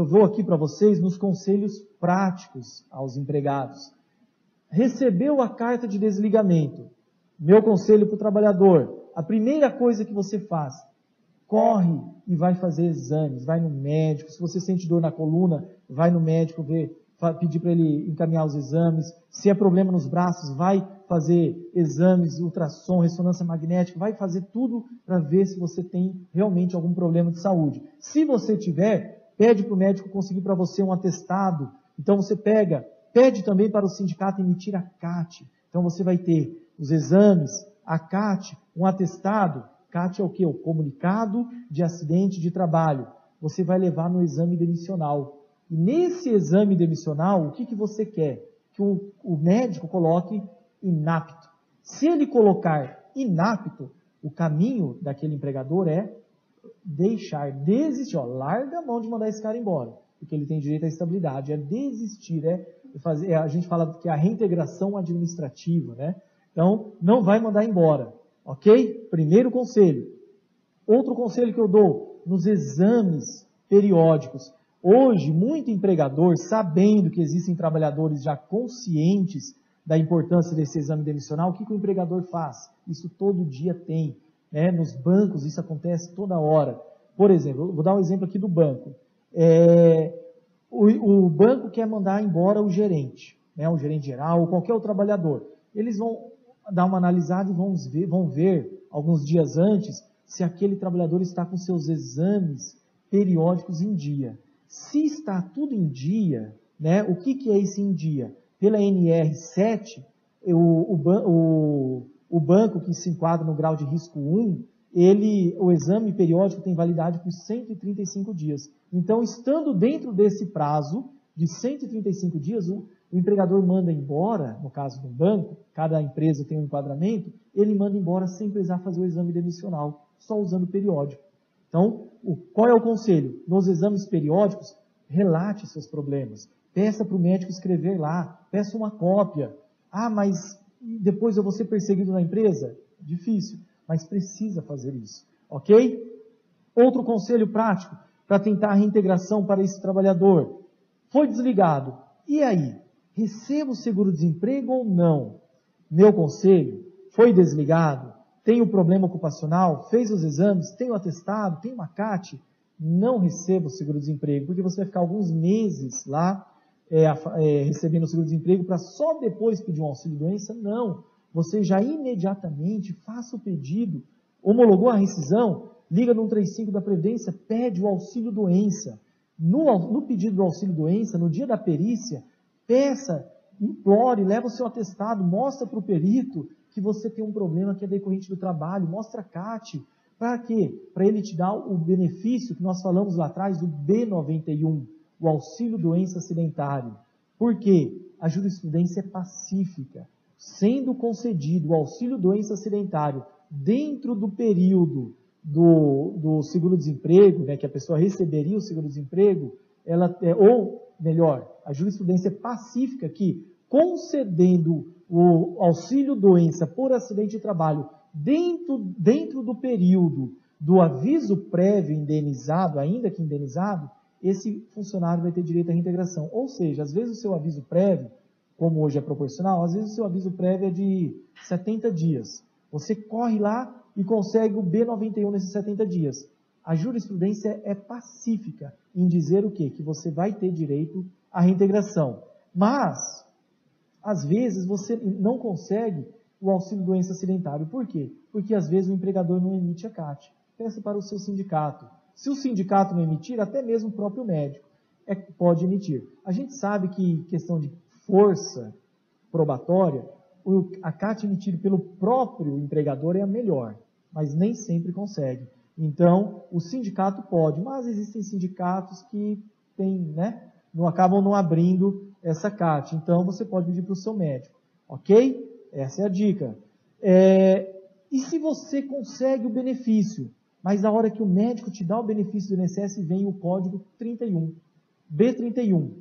Eu vou aqui para vocês nos conselhos práticos aos empregados. Recebeu a carta de desligamento. Meu conselho para o trabalhador: a primeira coisa que você faz, corre e vai fazer exames, vai no médico. Se você sente dor na coluna, vai no médico ver, pedir para ele encaminhar os exames. Se é problema nos braços, vai fazer exames, ultrassom, ressonância magnética, vai fazer tudo para ver se você tem realmente algum problema de saúde. Se você tiver, pede para o médico conseguir para você um atestado. Então você pega, pede também para o sindicato emitir a CAT. Então você vai ter os exames, a CAT, um atestado. CAT é o que? O comunicado de acidente de trabalho. Você vai levar no exame demissional. E nesse exame demissional, o que, que você quer? Que o, o médico coloque inapto. Se ele colocar inapto, o caminho daquele empregador é deixar, desistir, ó, larga a mão de mandar esse cara embora, porque ele tem direito à estabilidade, é desistir, é fazer, é, a gente fala que é a reintegração administrativa, né? Então, não vai mandar embora, ok? Primeiro conselho. Outro conselho que eu dou, nos exames periódicos. Hoje, muito empregador, sabendo que existem trabalhadores já conscientes da importância desse exame demissional, o que, que o empregador faz? Isso todo dia tem. Né? Nos bancos isso acontece toda hora. Por exemplo, vou dar um exemplo aqui do banco. É, o, o, banco quer mandar embora o gerente, né? o gerente geral, ou qualquer outro trabalhador. Eles vão dar uma analisada e vão ver, vão ver alguns dias antes se aquele trabalhador está com seus exames periódicos em dia. Se está tudo em dia, né, o que, que é esse em dia? Pela NR7, o, o, o, o banco que se enquadra no grau de risco 1, ele, o exame periódico tem validade por 135 dias. Então, estando dentro desse prazo de 135 dias, o, o empregador manda embora, no caso do banco, cada empresa tem um enquadramento, ele manda embora sem precisar fazer o exame demissional, só usando o periódico. Então, o, qual é o conselho? Nos exames periódicos, relate seus problemas. Peça para o médico escrever lá, peça uma cópia. Ah, mas depois eu vou ser perseguido na empresa? Difícil, mas precisa fazer isso, ok? Outro conselho prático para tentar a reintegração para esse trabalhador. Foi desligado. E aí? Receba o seguro-desemprego ou não? Meu conselho, foi desligado, tem o problema ocupacional, fez os exames, tem o atestado, tem uma CAT, não receba o seguro-desemprego, porque você vai ficar alguns meses lá é, é, recebendo o seguro-desemprego para só depois pedir um auxílio-doença? Não. Você já imediatamente faça o pedido, homologou a rescisão, liga no 135 da Previdência, pede o auxílio-doença. No, no pedido do auxílio-doença, no dia da perícia, peça, implore, leva o seu atestado, mostra para o perito que você tem um problema que é decorrente do trabalho, mostra a CAT. Para quê? Para ele te dar o benefício que nós falamos lá atrás, do B91 o auxílio doença acidentário. Por quê? A jurisprudência é pacífica. Sendo concedido o auxílio doença acidentário dentro do período do, do seguro-desemprego, né, que a pessoa receberia o seguro-desemprego, ela é, ou melhor, a jurisprudência é pacífica que concedendo o auxílio doença por acidente de trabalho dentro, dentro do período do aviso prévio indenizado, ainda que indenizado, esse funcionário vai ter direito à reintegração. Ou seja, às vezes o seu aviso prévio, como hoje é proporcional, às vezes o seu aviso prévio é de 70 dias. Você corre lá e consegue o B91 nesses 70 dias. A jurisprudência é pacífica em dizer o quê? Que você vai ter direito à reintegração. Mas, às vezes, você não consegue o auxílio doença acidentário. Por quê? Porque às vezes o empregador não emite a CAT. Peça para o seu sindicato se o sindicato não emitir, até mesmo o próprio médico é, pode emitir. A gente sabe que questão de força probatória, o, a CAT emitida pelo próprio empregador é a melhor, mas nem sempre consegue. Então, o sindicato pode, mas existem sindicatos que tem, né, não acabam não abrindo essa CAT. Então, você pode pedir para o seu médico, ok? Essa é a dica. É, e se você consegue o benefício? Mas na hora que o médico te dá o benefício do INSS, vem o código 31. B31.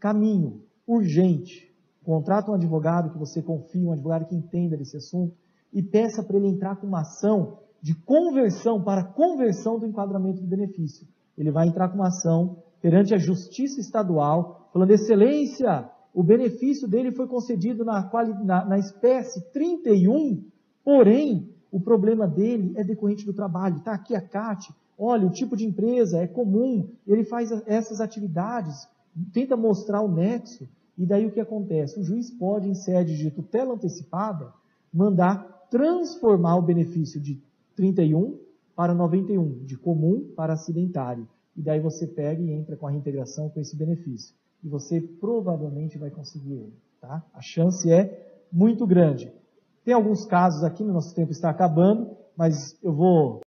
Caminho. Urgente. Contrata um advogado que você confie, um advogado que entenda desse assunto, e peça para ele entrar com uma ação de conversão para conversão do enquadramento do benefício. Ele vai entrar com uma ação perante a Justiça Estadual, falando: Excelência, o benefício dele foi concedido na, na, na espécie 31, porém, o problema dele é decorrente do trabalho. Está aqui a CAT, olha, o tipo de empresa é comum, ele faz essas atividades, tenta mostrar o nexo, e daí o que acontece? O juiz pode, em sede de tutela antecipada, mandar transformar o benefício de 31 para 91, de comum para acidentário. E daí você pega e entra com a reintegração com esse benefício. E você provavelmente vai conseguir ele. Tá? A chance é muito grande. Tem alguns casos aqui, no nosso tempo está acabando, mas eu vou